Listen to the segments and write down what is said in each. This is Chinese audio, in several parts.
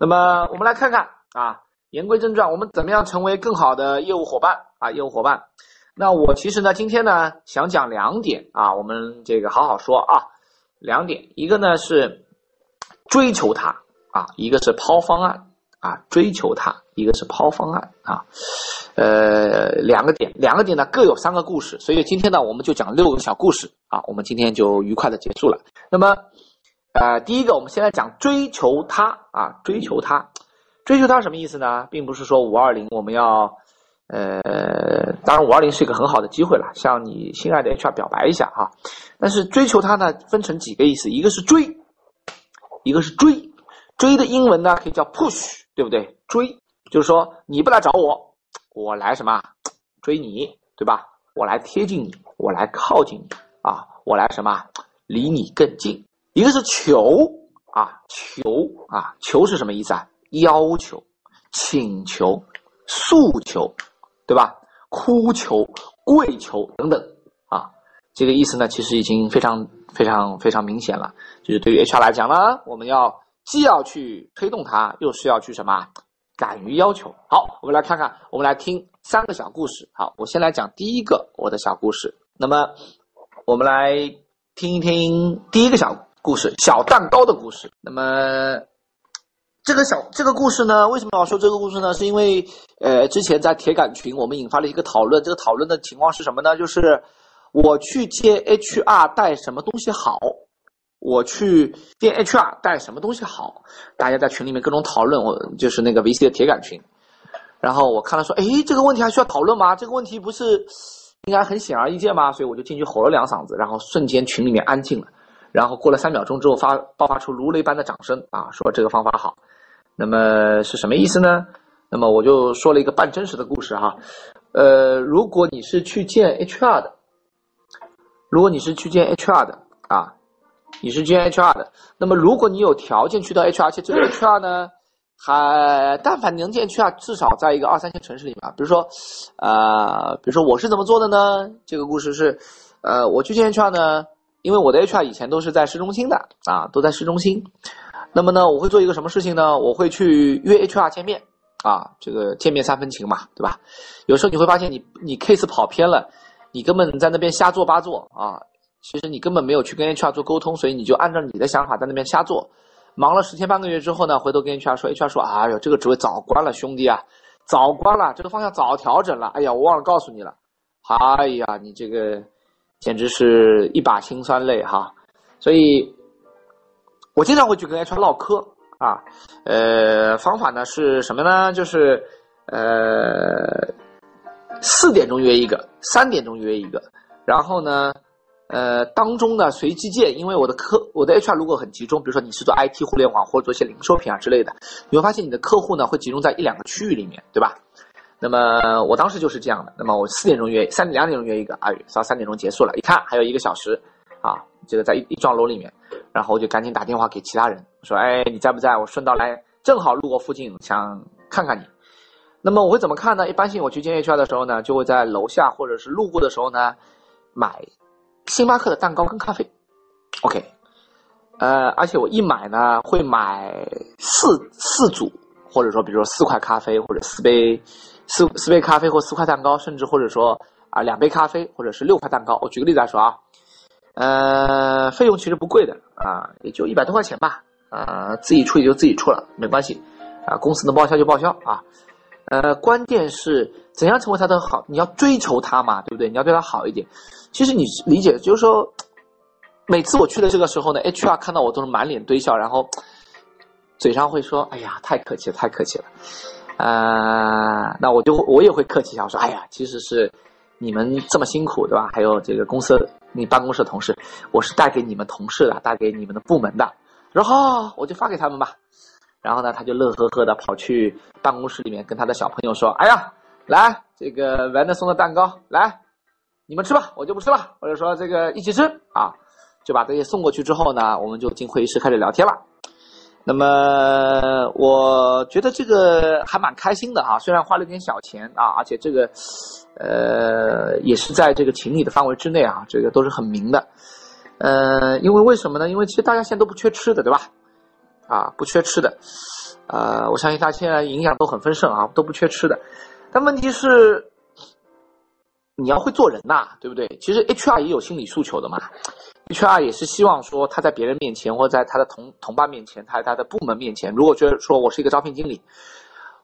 那么我们来看看啊，言归正传，我们怎么样成为更好的业务伙伴啊？业务伙伴，那我其实呢，今天呢想讲两点啊，我们这个好好说啊，两点，一个呢是追求它啊，一个是抛方案啊，追求它，一个是抛方案啊，呃，两个点，两个点呢各有三个故事，所以今天呢我们就讲六个小故事啊，我们今天就愉快的结束了。那么。呃，第一个，我们先来讲追求他啊，追求他，追求他什么意思呢？并不是说五二零我们要，呃，当然五二零是一个很好的机会了，向你心爱的 HR 表白一下哈。但是追求他呢，分成几个意思，一个是追，一个是追，追的英文呢可以叫 push，对不对？追就是说你不来找我，我来什么？追你，对吧？我来贴近你，我来靠近你啊，我来什么？离你更近。一个是求啊，求啊，求是什么意思啊？要求、请求、诉求，对吧？哭求、跪求等等啊，这个意思呢，其实已经非常非常非常明显了。就是对于 HR 来讲呢，我们要既要去推动它，又是要去什么？敢于要求。好，我们来看看，我们来听三个小故事。好，我先来讲第一个我的小故事。那么，我们来听一听第一个小故。故事小蛋糕的故事。那么，这个小这个故事呢，为什么要说这个故事呢？是因为呃，之前在铁杆群我们引发了一个讨论。这个讨论的情况是什么呢？就是我去接 HR 带什么东西好？我去见 HR 带什么东西好？大家在群里面各种讨论。我就是那个 VC 的铁杆群。然后我看了说，哎，这个问题还需要讨论吗？这个问题不是应该很显而易见吗？所以我就进去吼了两嗓子，然后瞬间群里面安静了。然后过了三秒钟之后，发爆发出如雷般的掌声啊！说这个方法好，那么是什么意思呢？那么我就说了一个半真实的故事哈。呃，如果你是去见 HR 的，如果你是去见 HR 的啊，你是见 HR 的，那么如果你有条件去到 HR，而且这个 HR 呢，还但凡能见 HR，至少在一个二三线城市里面，比如说，呃，比如说我是怎么做的呢？这个故事是，呃，我去见 HR 呢。因为我的 HR 以前都是在市中心的啊，都在市中心。那么呢，我会做一个什么事情呢？我会去约 HR 见面啊，这个见面三分情嘛，对吧？有时候你会发现你你 case 跑偏了，你根本在那边瞎做八做啊。其实你根本没有去跟 HR 做沟通，所以你就按照你的想法在那边瞎做。忙了十天半个月之后呢，回头跟 HR 说，HR 说：“哎呦，这个职位早关了，兄弟啊，早关了，这个方向早调整了。哎呀，我忘了告诉你了。哎呀，你这个。”简直是一把辛酸泪哈，所以，我经常会去跟 HR 唠嗑啊，呃，方法呢是什么呢？就是呃，四点钟约一个，三点钟约一个，然后呢，呃，当中呢随机见，因为我的客，我的 HR 如果很集中，比如说你是做 IT 互联网或者做一些零售品啊之类的，你会发现你的客户呢会集中在一两个区域里面，对吧？那么我当时就是这样的。那么我四点钟约，三两点钟约一个，啊，到三点钟结束了，一看还有一个小时，啊，这个在一一幢楼里面，然后我就赶紧打电话给其他人，说，哎，你在不在？我顺道来，正好路过附近，想看看你。那么我会怎么看呢？一般性我去见 HR 的时候呢，就会在楼下或者是路过的时候呢，买星巴克的蛋糕跟咖啡。OK，呃，而且我一买呢，会买四四组，或者说比如说四块咖啡或者四杯。四四杯咖啡或四块蛋糕，甚至或者说啊两杯咖啡或者是六块蛋糕。我举个例子来说啊，呃，费用其实不贵的啊，也就一百多块钱吧，啊，自己出也就自己出了，没关系，啊，公司能报销就报销啊，呃，关键是怎样成为他的好，你要追求他嘛，对不对？你要对他好一点。其实你理解，就是说，每次我去的这个时候呢，HR 看到我都是满脸堆笑，然后嘴上会说：“哎呀，太客气了，太客气了。”啊，那我就我也会客气一下，我说，哎呀，其实是你们这么辛苦，对吧？还有这个公司你办公室的同事，我是带给你们同事的，带给你们的部门的。然后我就发给他们吧。然后呢，他就乐呵呵的跑去办公室里面跟他的小朋友说，哎呀，来这个文德送的蛋糕，来你们吃吧，我就不吃了。或者说这个一起吃啊，就把这些送过去之后呢，我们就进会议室开始聊天了。那么我觉得这个还蛮开心的哈，虽然花了点小钱啊，而且这个，呃，也是在这个情理的范围之内啊，这个都是很明的，呃，因为为什么呢？因为其实大家现在都不缺吃的，对吧？啊，不缺吃的，呃，我相信他现在营养都很丰盛啊，都不缺吃的。但问题是，你要会做人呐，对不对？其实 HR 也有心理诉求的嘛，HR 也是希望说他在别人面前或者在他的同同伴面前，他他的部门面前，如果觉得说我是一个招聘经理。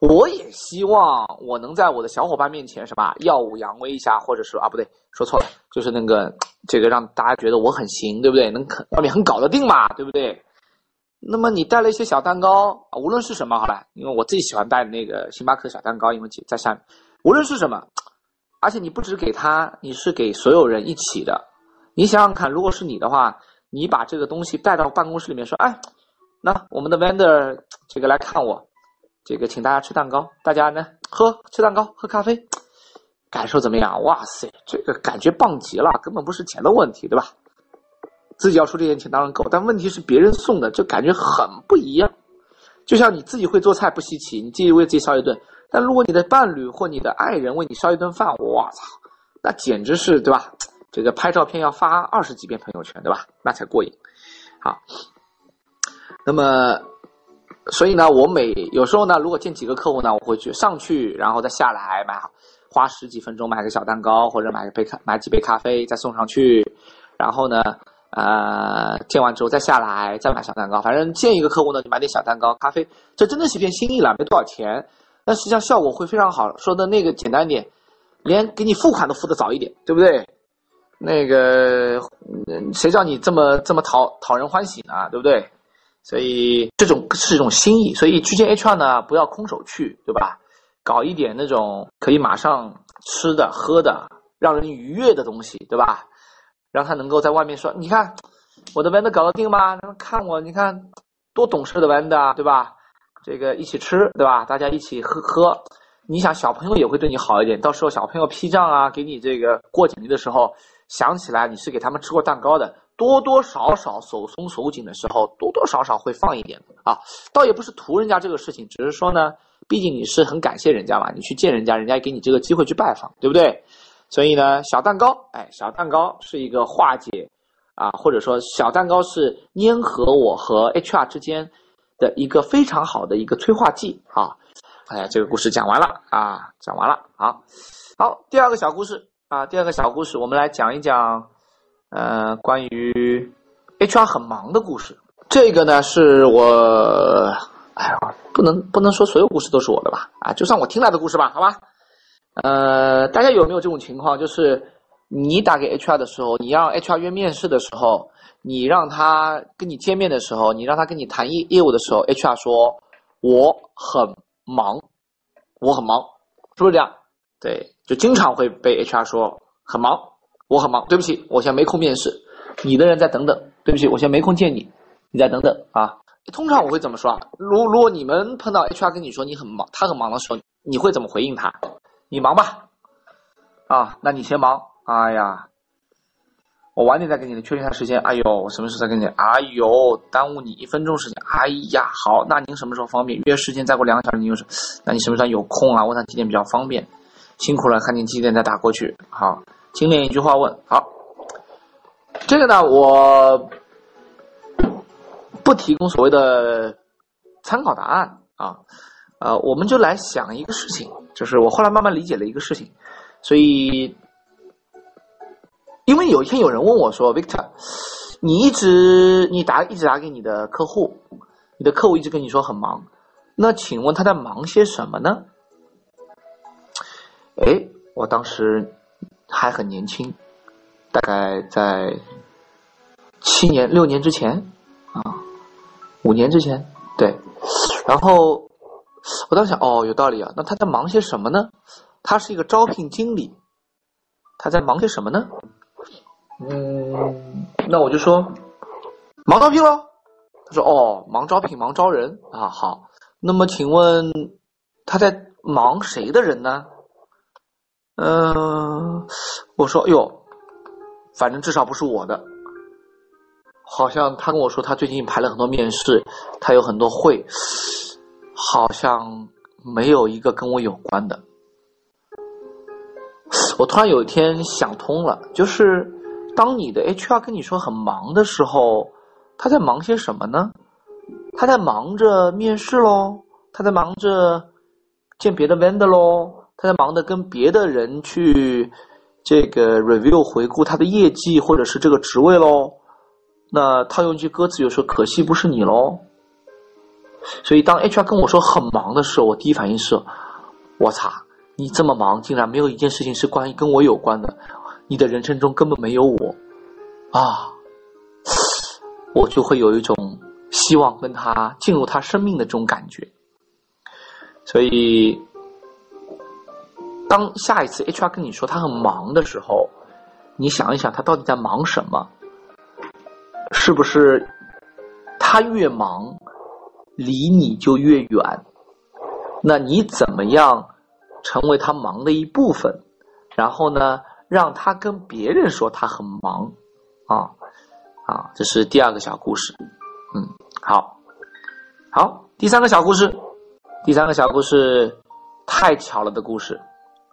我也希望我能在我的小伙伴面前什么耀武扬威一下，或者说啊不对，说错了，就是那个这个让大家觉得我很行，对不对？能外面很搞得定嘛，对不对？那么你带了一些小蛋糕，无论是什么好了，因为我自己喜欢带那个星巴克小蛋糕，因为姐在下面，无论是什么，而且你不只给他，你是给所有人一起的。你想想看，如果是你的话，你把这个东西带到办公室里面说，哎，那我们的 vendor 这个来看我。这个请大家吃蛋糕，大家呢喝吃蛋糕喝咖啡，感受怎么样？哇塞，这个感觉棒极了，根本不是钱的问题，对吧？自己要出这点钱当然够，但问题是别人送的就感觉很不一样。就像你自己会做菜不稀奇，你自己为自己烧一顿，但如果你的伴侣或你的爱人为你烧一顿饭，我操，那简直是对吧？这个拍照片要发二十几遍朋友圈，对吧？那才过瘾。好，那么。所以呢，我每有时候呢，如果见几个客户呢，我会去上去，然后再下来买，花十几分钟买个小蛋糕，或者买个杯咖，买几杯咖啡再送上去，然后呢，呃，见完之后再下来再买小蛋糕，反正见一个客户呢就买点小蛋糕、咖啡，这真的是一片心意了，没多少钱，但实际上效果会非常好。说的那个简单点，连给你付款都付的早一点，对不对？那个谁叫你这么这么讨讨人欢喜呢？对不对？所以这种是一种心意，所以去见 HR 呢，不要空手去，对吧？搞一点那种可以马上吃的、喝的，让人愉悦的东西，对吧？让他能够在外面说：“你看，我的 vendor 搞得定吗？看我，你看多懂事的 vendor，对吧？这个一起吃，对吧？大家一起喝喝。你想，小朋友也会对你好一点。到时候小朋友批账啊，给你这个过奖励的时候，想起来你是给他们吃过蛋糕的。”多多少少手松手紧的时候，多多少少会放一点啊，倒也不是图人家这个事情，只是说呢，毕竟你是很感谢人家嘛，你去见人家，人家给你这个机会去拜访，对不对？所以呢，小蛋糕，哎，小蛋糕是一个化解啊，或者说小蛋糕是粘合我和 HR 之间的一个非常好的一个催化剂啊。哎，这个故事讲完了啊，讲完了，好，好，第二个小故事啊，第二个小故事，我们来讲一讲。呃，关于 HR 很忙的故事，这个呢是我，哎呀，不能不能说所有故事都是我的吧？啊，就算我听来的故事吧，好吧？呃，大家有没有这种情况？就是你打给 HR 的时候，你让 HR 约面试的时候，你让他跟你见面的时候，你让他跟你谈业业务的时候，HR 说我很忙，我很忙，是不是这样？对，就经常会被 HR 说很忙。我很忙，对不起，我现在没空面试。你的人再等等，对不起，我现在没空见你，你再等等啊。通常我会怎么说？如如果你们碰到 HR 跟你说你很忙，他很忙的时候，你会怎么回应他？你忙吧，啊，那你先忙。哎呀，我晚点再跟你确认一下时间。哎呦，我什么时候再跟你？哎呦，耽误你一分钟时间。哎呀，好，那您什么时候方便？约时间再过两个小时，你就是，那你什么时候有空啊？问他几点比较方便？辛苦了，看你几点再打过去。好。精炼一句话问好，这个呢，我不提供所谓的参考答案啊，呃，我们就来想一个事情，就是我后来慢慢理解了一个事情，所以，因为有一天有人问我说，Victor，你一直你打一直打给你的客户，你的客户一直跟你说很忙，那请问他在忙些什么呢？哎，我当时。还很年轻，大概在七年、六年之前啊，五年之前，对。然后我当时想，哦，有道理啊。那他在忙些什么呢？他是一个招聘经理，他在忙些什么呢？嗯，那我就说忙招聘喽。他说，哦，忙招聘，忙招人啊。好，那么请问他在忙谁的人呢？嗯，我说，哎呦，反正至少不是我的。好像他跟我说，他最近排了很多面试，他有很多会，好像没有一个跟我有关的。我突然有一天想通了，就是当你的 HR 跟你说很忙的时候，他在忙些什么呢？他在忙着面试喽，他在忙着见别的 vendor 喽，他在忙着跟别的人去这个 review 回顾他的业绩或者是这个职位喽。那套用一句歌词，就说可惜不是你喽。所以当 HR 跟我说很忙的时候，我第一反应是：我操，你这么忙，竟然没有一件事情是关于跟我有关的，你的人生中根本没有我啊！我就会有一种希望跟他进入他生命的这种感觉。所以，当下一次 HR 跟你说他很忙的时候，你想一想，他到底在忙什么？是不是他越忙，离你就越远？那你怎么样成为他忙的一部分？然后呢，让他跟别人说他很忙啊啊！这是第二个小故事。嗯，好，好，第三个小故事。第三个小故事，太巧了的故事，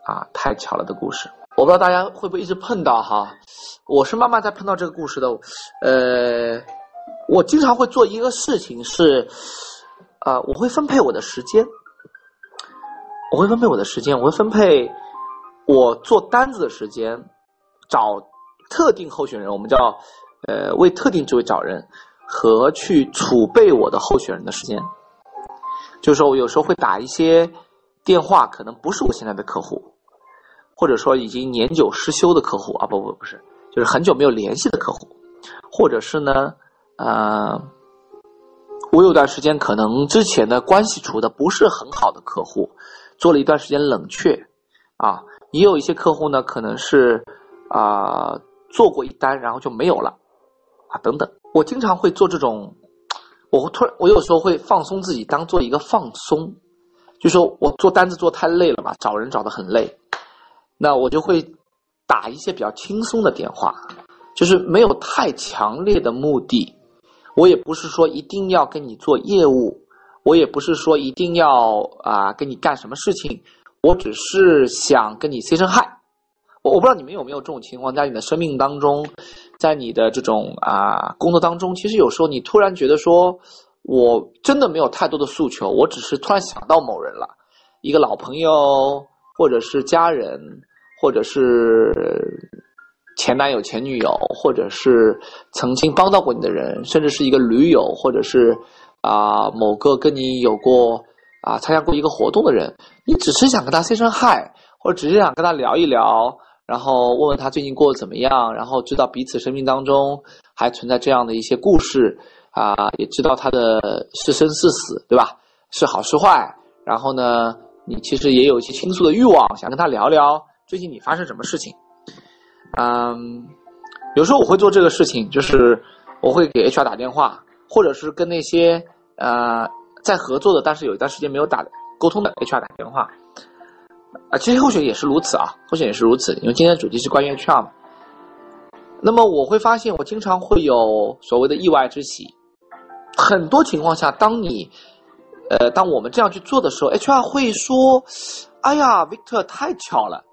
啊，太巧了的故事。我不知道大家会不会一直碰到哈，我是慢慢在碰到这个故事的。呃，我经常会做一个事情是，啊，我会分配我的时间，我会分配我的时间，我会分配我做单子的时间，找特定候选人，我们叫呃为特定职位找人，和去储备我的候选人的时间。就是说我有时候会打一些电话，可能不是我现在的客户，或者说已经年久失修的客户啊，不不不是，就是很久没有联系的客户，或者是呢，呃，我有段时间可能之前的关系处的不是很好的客户，做了一段时间冷却，啊，也有一些客户呢，可能是啊做过一单然后就没有了，啊等等，我经常会做这种。我突然，我有时候会放松自己，当做一个放松，就说我做单子做太累了嘛，找人找的很累，那我就会打一些比较轻松的电话，就是没有太强烈的目的，我也不是说一定要跟你做业务，我也不是说一定要啊跟你干什么事情，我只是想跟你 say 声 hi。我我不知道你们有没有这种情况，在你的生命当中，在你的这种啊工作当中，其实有时候你突然觉得说，我真的没有太多的诉求，我只是突然想到某人了，一个老朋友，或者是家人，或者是前男友、前女友，或者是曾经帮到过你的人，甚至是一个驴友，或者是啊某个跟你有过啊参加过一个活动的人，你只是想跟他 say 声 hi，或者只是想跟他聊一聊。然后问问他最近过得怎么样，然后知道彼此生命当中还存在这样的一些故事啊，也知道他的是生是死，对吧？是好是坏？然后呢，你其实也有一些倾诉的欲望，想跟他聊聊最近你发生什么事情。嗯，有时候我会做这个事情，就是我会给 HR 打电话，或者是跟那些呃在合作的，但是有一段时间没有打沟通的 HR 打电话。啊，其实候选也是如此啊，候选也是如此，因为今天的主题是关于 HR 嘛。那么我会发现，我经常会有所谓的意外之喜。很多情况下，当你，呃，当我们这样去做的时候，HR 会说：“哎呀，Victor，太巧了，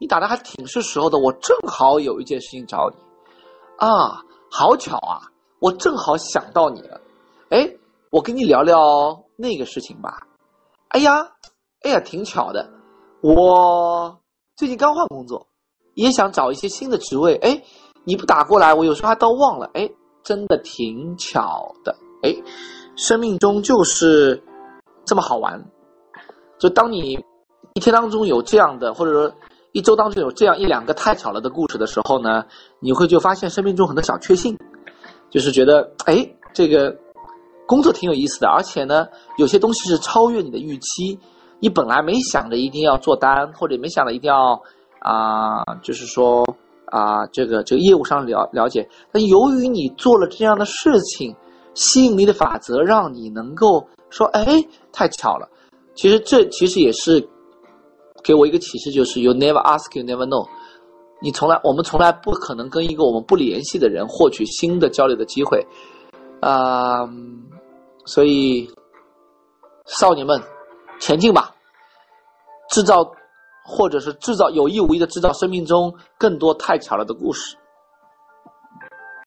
你打的还挺是时候的，我正好有一件事情找你。”啊，好巧啊，我正好想到你了。哎，我跟你聊聊那个事情吧。哎呀，哎呀，挺巧的。我最近刚换工作，也想找一些新的职位。哎，你不打过来，我有时候还都忘了。哎，真的挺巧的。哎，生命中就是这么好玩。就当你一天当中有这样的，或者说一周当中有这样一两个太巧了的故事的时候呢，你会就发现生命中很多小确幸，就是觉得哎，这个工作挺有意思的，而且呢，有些东西是超越你的预期。你本来没想着一定要做单，或者没想着一定要啊，就是说啊，这个这个业务上了了解。但由于你做了这样的事情，吸引力的法则让你能够说，哎，太巧了。其实这其实也是给我一个启示，就是 you never ask, you never know。你从来我们从来不可能跟一个我们不联系的人获取新的交流的机会啊，所以少年们。前进吧，制造，或者是制造有意无意的制造生命中更多太巧了的故事。